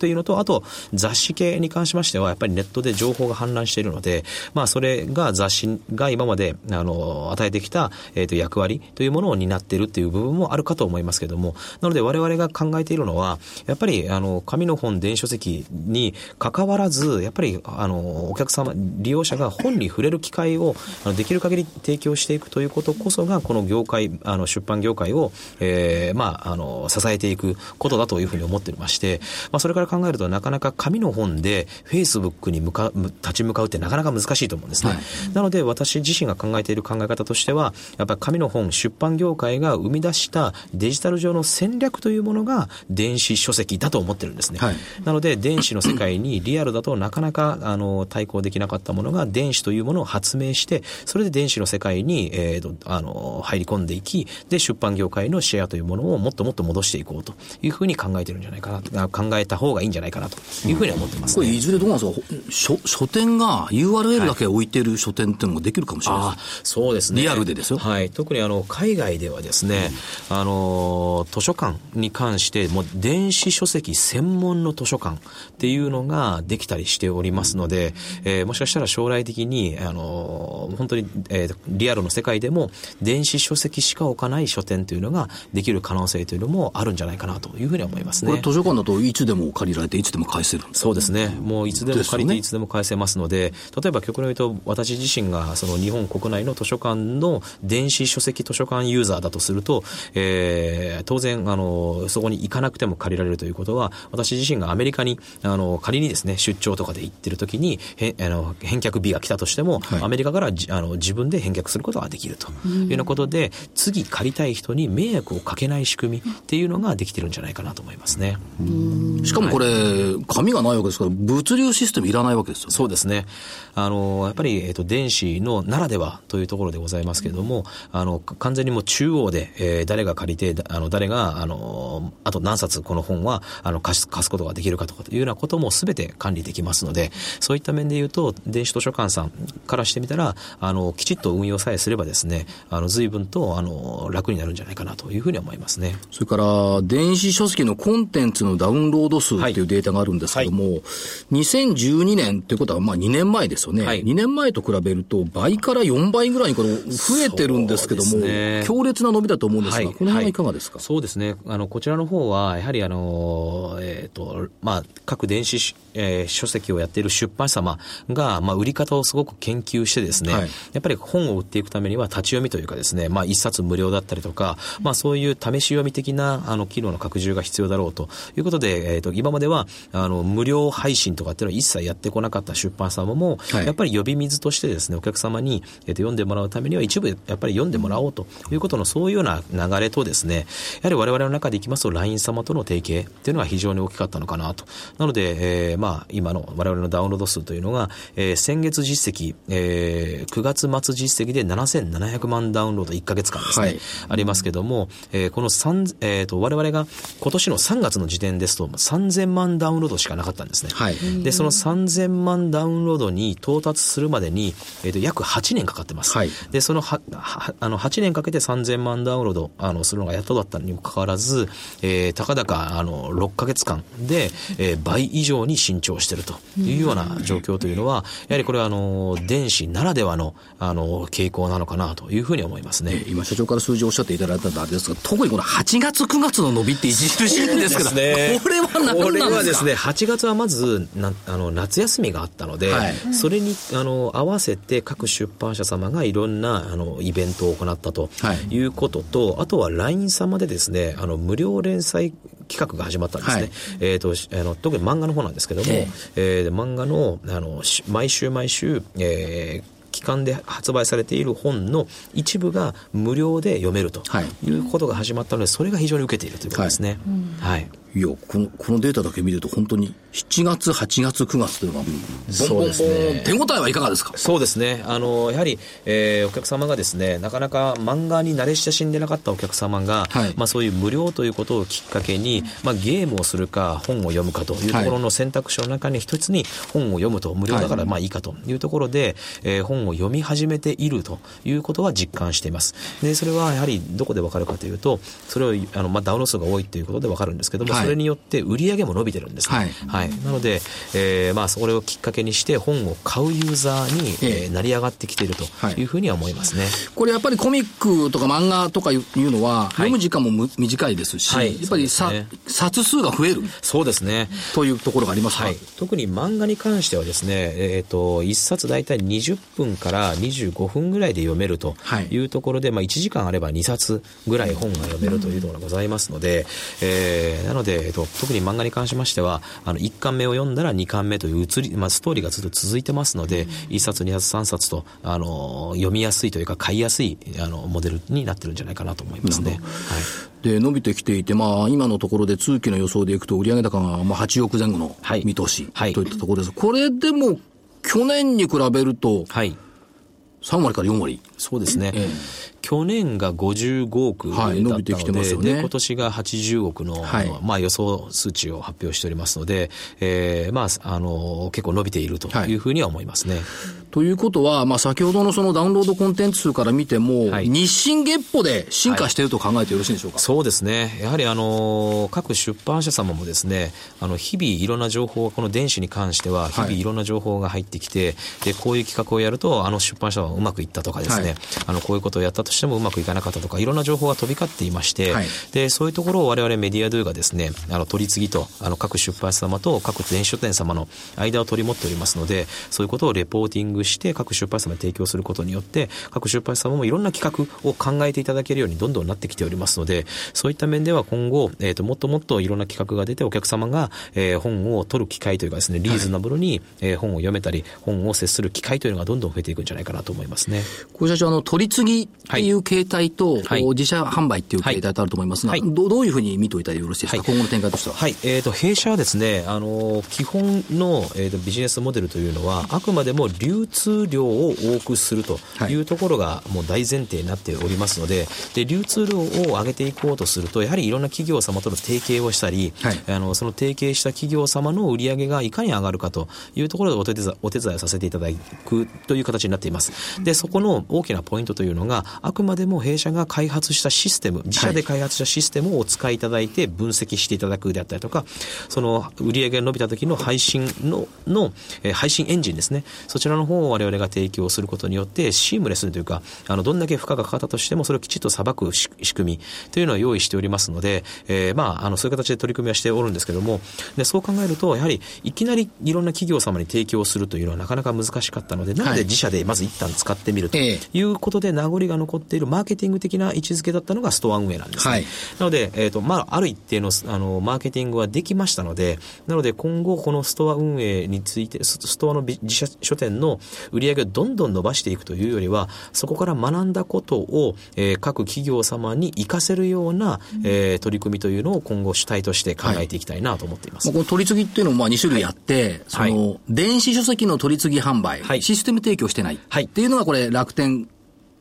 たっていうのと、あと雑誌系に関しましては、やっぱりネットで情報が氾濫しているので、まあ、それが雑誌が今まであの与えてきた、えー、と役割というものを担っているっていう部分もあるかと思いますけれども、なので我々が考えているのは、やっぱりあの紙の本、電子書籍に関わらず、やっぱりあのお客様、利用者が本に触れる機会をあのできる限り提供していくということこそが、この業界、あの出版業界を、えーまあ、あの支えていくことだというふうに思っておりまして、まあ、それから考えると、なかなか紙の本でフェイスブックに向か立ち向かうってなかなか難しいと思うんですね。はい、なので、私自身が考えている考え方としては、やっぱり紙の本、出版業界が生み出したデジタル上の戦略というものが電子書籍だと思ってるんですね。はい、なので、電子の世界にリアルだとなかなかあの対抗できなかったものが電子というものを発明して、それで電子の世界に、えー、あの入り込んでいき、で、出版業界のシェアというものをもっともっと戻していこうというふうに考えてるんじゃないかな、考えた方がいいんじゃないかなというふうに思ってます、ね、これ、いずれどうなんですか？書、書店が URL だけ置いてる書店っていうのもできるかもしれない、はい、そうですね。リアルでですよ。はい。特にあの、海外ではですね、うん、あの、図書館に関して、もう電子書籍専門の図書館っていうのができたりしておりますので、えー、もしかしたら将来的に、あの、本当に、えー、リアルの世界でも電子書籍しか置かない書店というのができる可能性というのもあるんじゃないかなというふうに思いますね。これ図書館だといつでも借りられていつでも返せるそうですね。もういつでも借りていつでも返せますので、例えば極論言うと私自身がその日本国内の図書館の電子書籍図書館ユーザーだとすると、えー、当然あのそこに行かなくても借りられるということは私自身がアメリカにあの仮にですね出張とかで行ってる時にへあの返却日が来たとしても、はい、アメリカからあの自分で返却することができるというようなことで、次借りたい人に迷惑をかけない仕組みっていうのができてるんじゃないかなと思いますね。しかもこれ、はい、紙がないわけですから物流システムいらないわけですよ、ね、そうですね。あのやっぱり、えーと、電子のならではというところでございますけれども、あの完全にもう中央で、えー、誰が借りてあの誰があのあと何冊この本はあの貸す貸すことができるかというようなこともすべて管理できますのでそういった面で言うと電子図書館さんからしてみたらあのきちっと運用さえすればですねあの随分とあの楽になるんじゃないかなというふうに思いますねそれから電子書籍のコンテンツのダウンロード数っていうデータがあるんですけども、はい。はい、2012年ということはまあ2年前ですよね、はい、2年前と比べると倍から4倍ぐらいにこの増えてるんですけども、ね、強烈な伸びだと思うんですが、はい、この辺はいかがですか、そうですね。あのこちらの方はやはりあの、えーとまあ、各電子、えー、書籍をやっている出版社様が、まあ、売り方をすごく研究してですね、やっぱり本を売っていくためには立ち読みというかですね、まあ、一冊無料だったりとか、まあ、そういう試し読み的なあの機能の拡充が必要だろうということで、えーと、今まではあの無料配信とかっていうのは一切やってこなかった出版社様も、はい、やっぱり呼び水としてですねお客様に、えー、と読んでもらうためには一部やっぱり読んでもらおうということのそういうような流れとですねやはり我々の中でいきますと LINE 様との提携っていうのが非常に大きかったのかなと。なので、えー、まあ今の我々のダウンロード数というのが、えー、先月実績、えー、9月末実績で7700万ダウンロード1か月間ですね、はい、ありますけども、えー、この3、えーと、我々が今年の3月の時点ですと3000万ダウンロードしかなかったんですね。はい、で、その3000万ダウンロードに到達するまでに、えーと、約8年かかってます。はい、で、そのははあの8年かけて3000万ダウンロードあのするのがやっとだったにもかかわらず、えー、たかだかあの6か月間で、えー、倍以上に伸長しているというような状況というのは、やはりこれはあの電子ならではのあの傾向なのかなというふうに思いますね。今社長から数字をおっしゃっていただいたのであれですが、特にこの8月9月の伸びって著しいんですけど、ね、これは何なかこれはですね、8月はまずなあの夏休みがあったので、はい、それにあの合わせて各出版社様がいろんなあのイベントを行ったとい。うことと、はい、あとは LINE 様でですね、あの無料連載企画が始まったんですね。はい、えっ、ー、と、あの、特に漫画の方なんですけども、えー、えー、漫画の、あの、毎週毎週、えー、期間で発売されている本の一部が無料で読めるということが始まったので、それが非常に受けているということですね。はい、はいいやこの、このデータだけ見ると、本当に7月、8月、9月というのが、ボンボンボン、手応えはいかがですか？そうですね、あのやはり、えー、お客様がですね、なかなか漫画に慣れ親しんでなかったお客様が、はい、まあ、そういう無料ということをきっかけに、まあ、ゲームをするか、本を読むかというところの選択肢の中に一つに本を読むと、無料だからまあいいかというところで、えー、本本を読み始めているということは実感しています。で、それはやはりどこでわかるかというと、それを、あの、まあ、ダウンロード数が多いということでわかるんですけども、はい、それによって売り上げも伸びてるんですね。はい。はい、なので、えー、まあ、それをきっかけにして本を買うユーザーに、えー、成り上がってきているというふうには思いますね。これやっぱりコミックとか漫画とかいうのは、読む時間も短いですし、はい、やっぱりさ、ね、冊数が増える。そうですね。というところがありますか、はい、特に漫画に関してはですね、えっ、ー、と、一冊大体20分から25分ぐらいで読めるというところで、はい、まあ1時間あれば2冊ぐらい本が読めるというのがございますので、えー、なので、えっ、ー、と、特に漫画に関しましては、あの、1巻目を読んだら2巻目という移り、まあストーリーがずっと続いてますので、1冊、2冊、3冊と、あの、読みやすいというか買いやすい、あの、モデルになってるんじゃないかなと思いますね。はい。で、伸びてきていて、まあ、今のところで通期の予想でいくと、売上高がまあ8億前後の見通し、はい、といったところです。これでも、去年に比べると、はい。3割から4割。そうですね。えー去年が55億だったので、はい、伸びてきてますよね、今年が80億の、はい、まあ、予想数値を発表しておりますので、えーまあ、あの結構伸びているとい。うふうには思いますね。はい、ということは、まあ、先ほどのそのダウンロードコンテンツ数から見ても、日進月歩で進化していると考えてよろしいでしょうか、そうですね、やはりあの各出版社様もですねあの日々いろんな情報、この電子に関しては、日々いろんな情報が入ってきて、でこういう企画をやると、あの出版社はうまくいったとかですね、あのこういうことをやったとしてもうまくいかなかったとか、いろんな情報が飛び交っていまして、はい、で、そういうところを我々メディアドゥがですね、あの、取り次ぎと、あの、各出版社様と各電子書店様の間を取り持っておりますので、そういうことをレポーティングして、各出版社様に提供することによって、各出版社様もいろんな企画を考えていただけるようにどんどんなってきておりますので、そういった面では今後、えっ、ー、と、もっともっといろんな企画が出て、お客様が、えー、本を取る機会というかですね、リーズナブルに、はい、えー、本を読めたり、本を接する機会というのがどんどん増えていくんじゃないかなと思いますね。これ社長、あの、取り次ぎっていう形態と、はい、自社販売っていう形態とあると思いますが、はい、どどういうふうに見ておいたらよろしいですか、はい、今後の展開としては。はい、えっ、ー、と、弊社はですね、あの、基本の、えーと、ビジネスモデルというのは、あくまでも流通量を多くするというところがもう大前提になっておりますので、で、流通量を上げていこうとすると、やはりいろんな企業様との提携をしたり、はい、あの、その提携した企業様の売り上げがいかに上がるかというところでお手伝いお手伝いをさせていただくという形になっています。で、そこの大きなポイントというのが、あくまでも弊社が開発したシステム、自社で開発したシステムをお使いいただいて分析していただくであったりとか、その売上が伸びた時の配信の、の、えー、配信エンジンですね。そちらの方を我々が提供することによって、シームレスというか、あの、どんだけ負荷がかかったとしても、それをきちっと裁く仕組みというのを用意しておりますので、えー、まあ、あの、そういう形で取り組みはしておるんですけども、で、そう考えると、やはり、いきなりいろんな企業様に提供するというのはなかなか難しかったので、なので自社でまず一旦使ってみるということで、名残が残っているマーケティング的な位置づけだったのがストア運営なんですね。はい、なので、えっ、ー、と、まあ、ある一定の、あの、マーケティングはできましたので、なので今後このストア運営について、ストアの自社書店の売り上げをどんどん伸ばしていくというよりは、そこから学んだことを、えー、各企業様に活かせるような、えー、取り組みというのを今後主体として考えていきたいなと思っています。はい、この取り次ぎっていうのもまあ2種類あって、はい、その、電子書籍の取り次ぎ販売、はい、システム提供してないっていうのがこれ楽天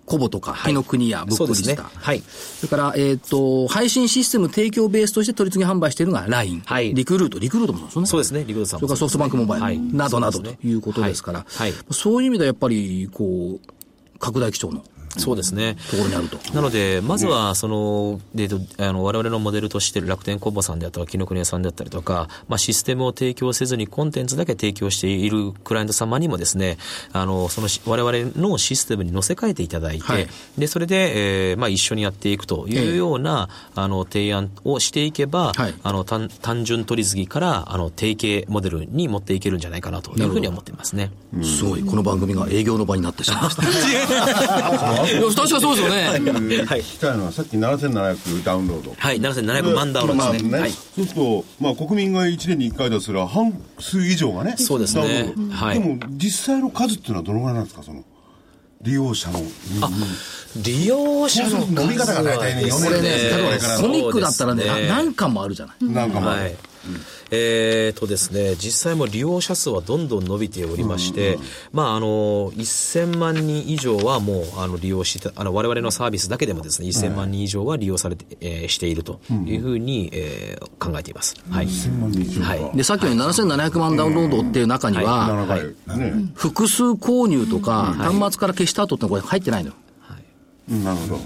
コボとか、紀の国やブックリスター。はい。それから、えっ、ー、と、配信システム提供ベースとして取り次ぎ販売しているのが LINE。はい。リクルート。リクルートもそうですね。そうですね。リクルートさんそれからソフトバンクモバイル。はい。などなどということですから。はい。そういう意味ではやっぱり、こう、拡大基調のそうですね。ところにあると。なので、まずは、その、で、あの、我々のモデルとしている楽天コンボさんであったり、紀ノ国屋さんであったりとか、まあ、システムを提供せずにコンテンツだけ提供しているクライアント様にもですね、あの、その、我々のシステムに乗せ替えていただいて、はい、で、それで、えー、まあ、一緒にやっていくというような、えー、あの、提案をしていけば、はい、あの、単単純取り次ぎから、あの、提携モデルに持っていけるんじゃないかなというふうに思っていますね。すごい。この番組が営業の場になってしまいました。確かそうですよね。はい。聞きたいのは、さっき7700ダウンロード。はい、7700万ダウンロードですね。はい、そうすると、まあ、国民が1年に1回出すら半数以上がね、そうですね。はい。でも、実際の数っていうのはどのぐらいなんですか、その。利用者の。あ利用者の伸び方が大体ね、これね、例えばそうコミックだったらね、何巻もあるじゃない。なんかまあ、はい。えーとですね、実際も利用者数はどんどん伸びておりまして、まあ、あの、1000万人以上はもう、あの、利用してた、あの、我々のサービスだけでもですね、1000万人以上は利用されて、えーしているというふうに、えー考えています。はい。はい。で、さっきのように7700万ダウンロードっていう中には、7回、ね、複数購入とか、端末から消した後ってのはこれ入ってないのよ。うん。なるほど。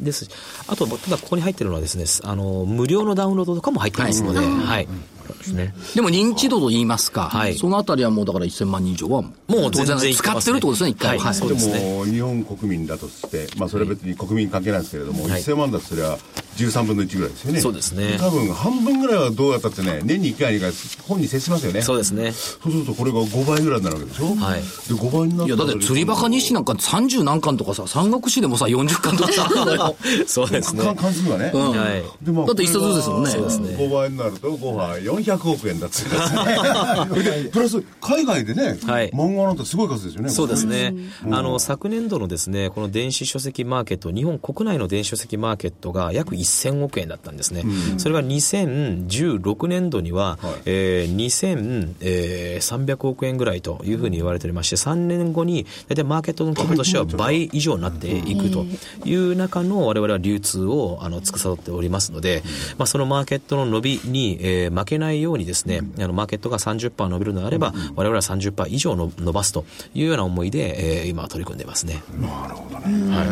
ですしあと、ただここに入ってるのはですね、あの、無料のダウンロードとかも入ってますので、はい。ですね。でも認知度と言いますか、はいそのあたりはもうだから1000万人以上は、ももう当然使ってるってことですね、一回は。はいそうでですねも、日本国民だとして、まあ、それは別に国民関係ないですけれども、はい1000万だとすれば13分の1ぐらいですよね。そうですね多分、半分ぐらいはどうやったってね、年に1回、2回、本に接しますよね。そうですね。そうすると、これが5倍ぐらいになるわけでしょ。はいで、5倍になったいや、だって釣りバカ日誌なんか30何巻とかさ、三国志でもさ、40巻とかさ、あるのよ。そうですね。か関数がね。はい。でまあだって一冊ずつですもんねそうですね5倍になると5杯400億円だっつって プラス海外でね、はい。漫画なんてすごい数ですよね。そうですね。あの、昨年度のですね、この電子書籍マーケット、日本国内の電子書籍マーケットが約1000億円だったんですね。それが2016年度には、えー2300億円ぐらいというふうに言われておりまして、3年後に大体マーケットの規模としては倍以上になっていくという中の我々は流通をあの司っておりますので、まあ、そのマーケットの伸びに、えー負けないようにですね、あのマーケットが30%伸びるのであれば、我々は30%以上の伸ばすというような思いで、えー今は取り組んでいますね。なるほどね。は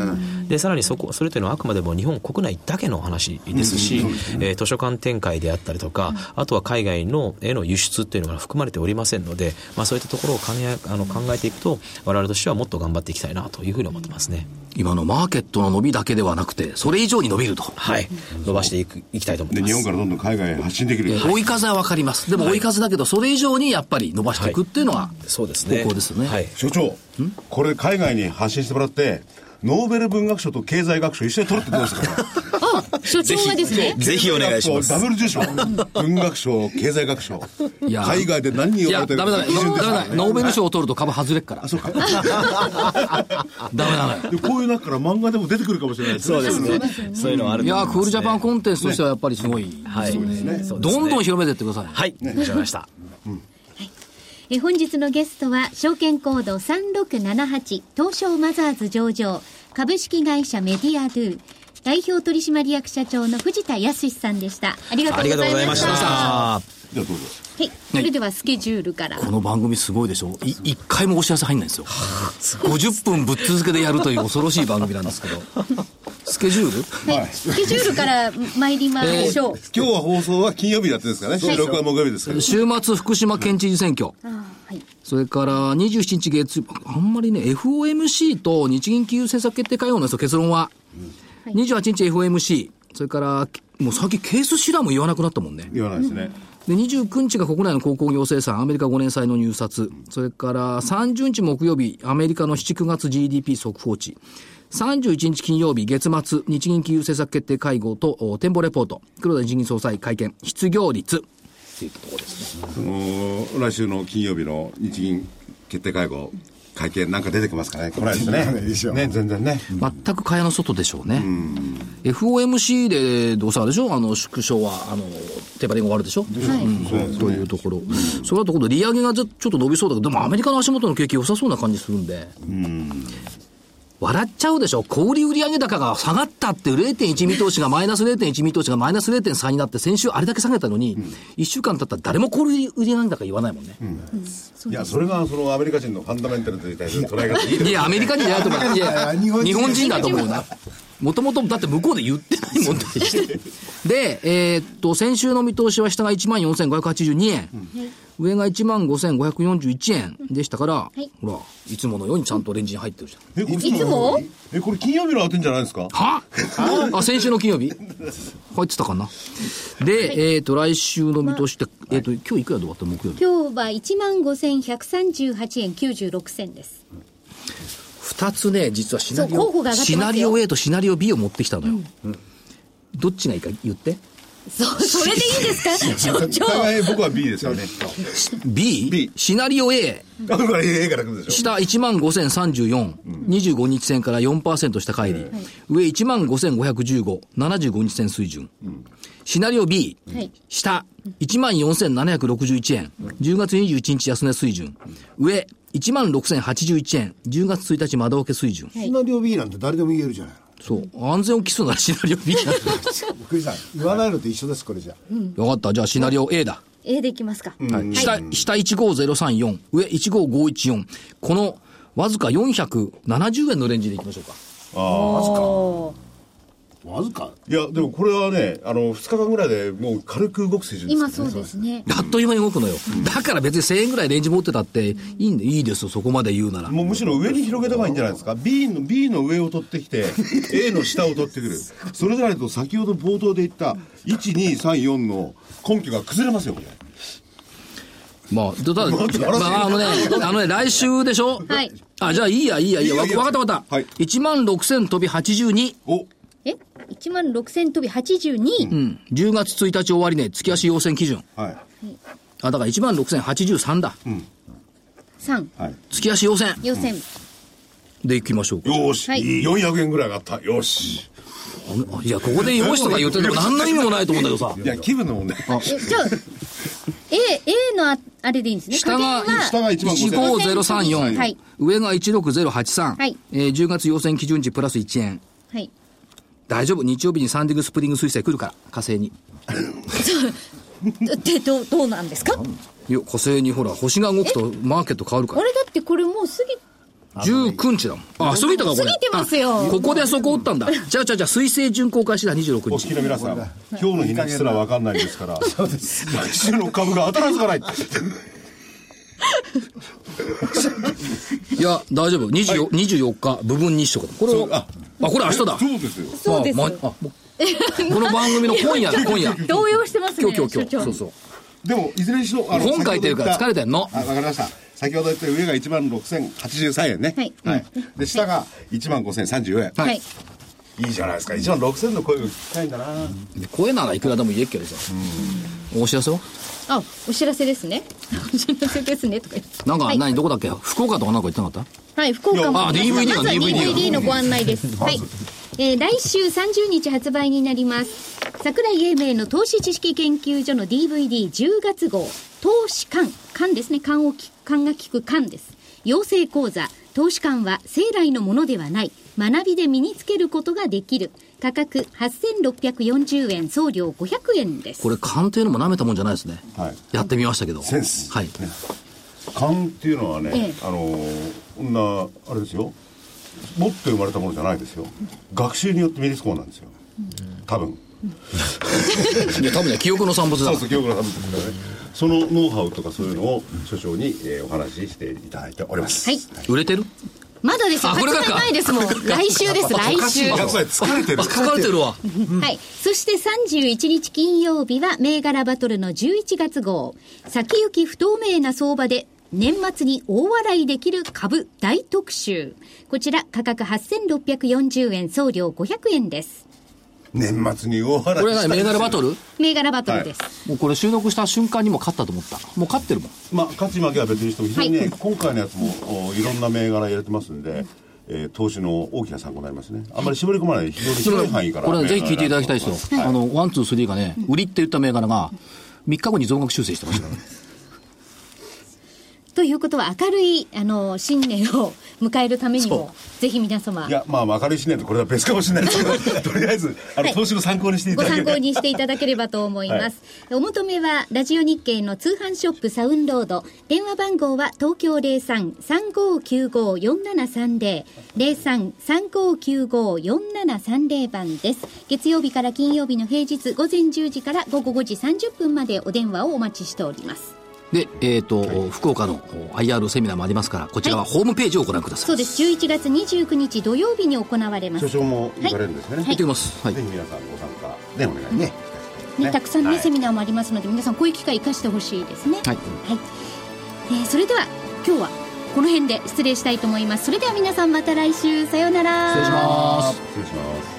い。で、さらにそこ、それというのはあくまでも日本国内だけの話ですし、えー図書館展開であったりとか、あとは海外のへの輸出っていうのが含まれておりませんので、まあそういったところを考えあの考えていくと、我々としてはもっと頑張っていきたいなというふうに思ってますね。今のマーケットの伸びだけではなくて、それ以上に伸びると。はい。伸ばしていく、いきたいと思ってます。で日本からどんどん海外へ発信できる、追い風はわかります。でも追い風だけど、それ以上にやっぱり伸ばしていくっていうのは、そうですね。方向ですよねはい。所長これ海外に発信してもらってノーベル文学賞と経済学賞一緒に取るってどうですか？あ、所長はですね。ぜひお願いしますダブル受賞文学賞経済学賞いや海外で何人呼ばれてダメだダメだね。ノーベル賞を取ると株外れっから。そうか ダメなのよ。でこういう中から漫画でも出てくるかもしれないですねそうですね。そういうのはあるいやクールジャパンコンテンツとしてはやっぱりすごい。はい。そうですねどんどん広めていってください。はい。わかりました。え本日のゲストは証券コード3678東証マザーズ上場株式会社メディアドゥ代表取締役社長の藤田康さんでした。ありがとありうございがとうございましましたはい。それではスケジュールから。この番組すごいでしょ。い一回もお知らせ入んないんですよ。50分ぶっ続けでやるという恐ろしい番組なんですけど。スケジュール？はい、スケジュールから参りましょう、今日は放送は金曜日やってるんですかね。収録は木曜日ですから。週末福島県知事選挙。あはい。それから27日月あんまりね、FOMC と日銀金融政策決定会合なんですよ、結論は。はい28日 FOMC。それから、もう最近ケースシラーも言わなくなったもんね。言わないですねで、29日が国内の鉱工業生産、アメリカ5年債の入札。それから30日木曜日、アメリカの7、9月 GDP 速報値。31日金曜日、月末、日銀金融政策決定会合とお展望レポート。黒田日銀総裁会見。失業率。っていうところですね。その来週の金曜日の日銀決定会合会見なんか出てきますかね。来ないですね。ないでしょね全然ね。全く蚊帳の外でしょうね。FOMC でどうせあれでしょ？あの、縮小は、あの、テーパリング終わるでしょ？うん。というところ。それだと今度利上げがちょちょっと伸びそうだけど、でもアメリカの足元の景気良さそうな感じするんで。笑っちゃうでしょ小売売上高が下がったっていう0.1見通しがマイナス0.1見通しがマイナス0.3になって先週あれだけ下げたのに、1週間経ったら誰も小売売上高言わないもんね。いやそれがそのアメリカ人のファンダメンタルに対する捉え方いいいや、アメリカ人じゃないと思う。いや、日本人日本人だと思うな。もともと、だって向こうで言ってないもんだして。で、えーっと、先週の見通しは下が14,582円。上が15,541円でしたから、い。ほら、いつものようにちゃんとレンジに入ってるじゃん。えこれいつも？えこれ金曜日の当てんじゃないですか？は？あ、先週の金曜日？入ってたかな？で、えーっと、来週の見通しって、えーっと、今日いくらで終わった木曜日？今日は1万5138円96銭です。二つね、実はシナリオ、シナリオ A とシナリオ B を持ってきたのよ。どっちがいいか言って。そうそれでいいですか？所長互い僕は B ですよね。B? B シナリオ A。あこれ A から来るでしょ。下1万5034、25日線から4%下乖離。上1万5515、75日線水準。シナリオ B、はい。下。1万4761円、10月21日安値水準。上。1万6081円、10月1日窓開け水準。はい。シナリオ B なんて誰でも言えるじゃないのそう。安全を期すならシナリオ B だ。福井さん言わないのと一緒ですこれじゃよかった。じゃあシナリオ A だ。A でいきますか、はい、下、下15034、上15514。この、わずか470円のレンジでいきましょうか。おーわずかいやでもこれはねあの2日間ぐらいでもう軽く動く水準です今そうですね。あっという間に動くのよ。だから別に1000円ぐらいレンジ持ってたっていいんで、いいですよ、そこまで言うなら。もうむしろ上に広げた方がいいんじゃないですか？B の B の上を取ってきて A の下を取ってくる。それでないと先ほど冒頭で言った1234の根拠が崩れますよこれ。まあ、ただ、まあ、あのね、あのね、来週でしょ？はい。あ、じゃあいいや、いいや、いいや。わかったわかった。はい。1万6000飛び82。お。え1万6000飛び82、うん。10月1日終わりね、月足要請基準。はい。あ、だから1万6083だ。3はい。月足要請。予選、でいきましょうか。よーし、はい。400円ぐらい上がった。よし。あいや、ここでよしとか言ってても何の意味もないと思うんだけどさ。いや気分の問題。えじゃあ A, A のああれでいいんですね？下が加減は下が1万5000 15034、はい。上が16083、はい。えー10月要請基準値プラス1円。はい大丈夫？日曜日にサンディングスプリング彗星来るから、火星に。でどうどうなんですか？いや、火星にほら、星が動くとマーケット変わるから。あれだってこれもう過ぎ19日だもん。あ、過ぎたか、これ。過ぎてますよあここでそこ打ったんだ。じゃあじゃあじゃあ、水星巡航開始だ、26お好き日。な皆さん今日の日にちすら分かんないですからそうです来週の株が当たらずがないいや、大丈夫。24, 24日、部分日食だ。これを、ああ、これ明日だ。そうですよ。そうです。あまあ この番組の今夜だ、今夜。動揺してますね今日今日今日。そうそう。でもいずれにしろあの本書いてるから疲れてんの？あわかりました。先ほど言った上が1万6083円ね。はい。で下が1万5034円、はい、い、いじゃないですか。1万6000の声が聞きたいんだな。声ならいくらでも言えっけどさ。お知らせはあお知らせですね。お知らせですね。とか言って。なんか、はい。何、どこだっけ？福岡とかなんか言ってなかった？はい、福岡も。あ DVD がま DVD が DVD のご案内です。はい。えー来週30日発売になります。桜井英明の投資知識研究所の DVD10 月号、投資館、館ですね、館をき、館が聞く館です。養成講座、投資館は生来のものではない、学びで身につけることができる。価格8640円、送料500円です。これ、鑑定のも舐めたもんじゃないですね。はいやってみましたけど。センスはい。勘っていうのはね、ええあのこんなあれですよ持って生まれたものじゃないですよ学習によって身につくものなんですよ多分いや、多分ね、記憶の産物だそう。そう記憶の多分ですからねそのノウハウとかそういうのを所長に、えーお話ししていただいておりますはい。売れてる？まだですよ。発あこれからか売前ですもん。来週です、来週。疲れてるあ、疲れてるわ。はい。そして31日金曜日は銘柄バトルの11月号。先行き不透明な相場で年末に大笑いできる株大特集。こちら価格8640円、送料500円です。年末に大笑いこれは何、銘柄バトル？銘柄バトルです。もうこれ収録した瞬間にも勝ったと思った。もう勝ってるもん。まあ勝ち負けは別にしても非常にね、はい今回のやつもおいろんな銘柄入れてますんで、えー投資の大きな参考になりますねあんまり絞り込まない非常に広い範囲からこれねぜひ聞いていただきたいですよ。あの、ワン、ツー、スリーがね、売りって言った銘柄が、3日後に増額修正してましたからね。ということは明るい、あの、新年を迎えるためにも、ぜひ皆様い、やまあ明るいしないとこれは別かもしれないですけど とりあえずあの、はい投資の参考にしていたごだければ参考にしていただければと思います。お求めは、ラジオ日経の通販ショップサウンロード。電話番号は東京03-3595-4730。03-3595-4730番です。月曜日から金曜日の平日午前10時から午後5時30分までお電話をお待ちしております。で、えっ、と、福岡の IR セミナーもありますから、こちらはホームページをご覧ください。そうです。11月29日土曜日に行われます。所長も行かれるんですね、行ってきます。はいぜ。ひ皆さんご参加ねお願いねね、たくさんね、はいセミナーもありますので、皆さんこういう機会生かしてほしいですね。はい。はい、えーそれでは今日はこの辺で失礼したいと思いますそれでは皆さんまた来週さようなら失礼します。失礼します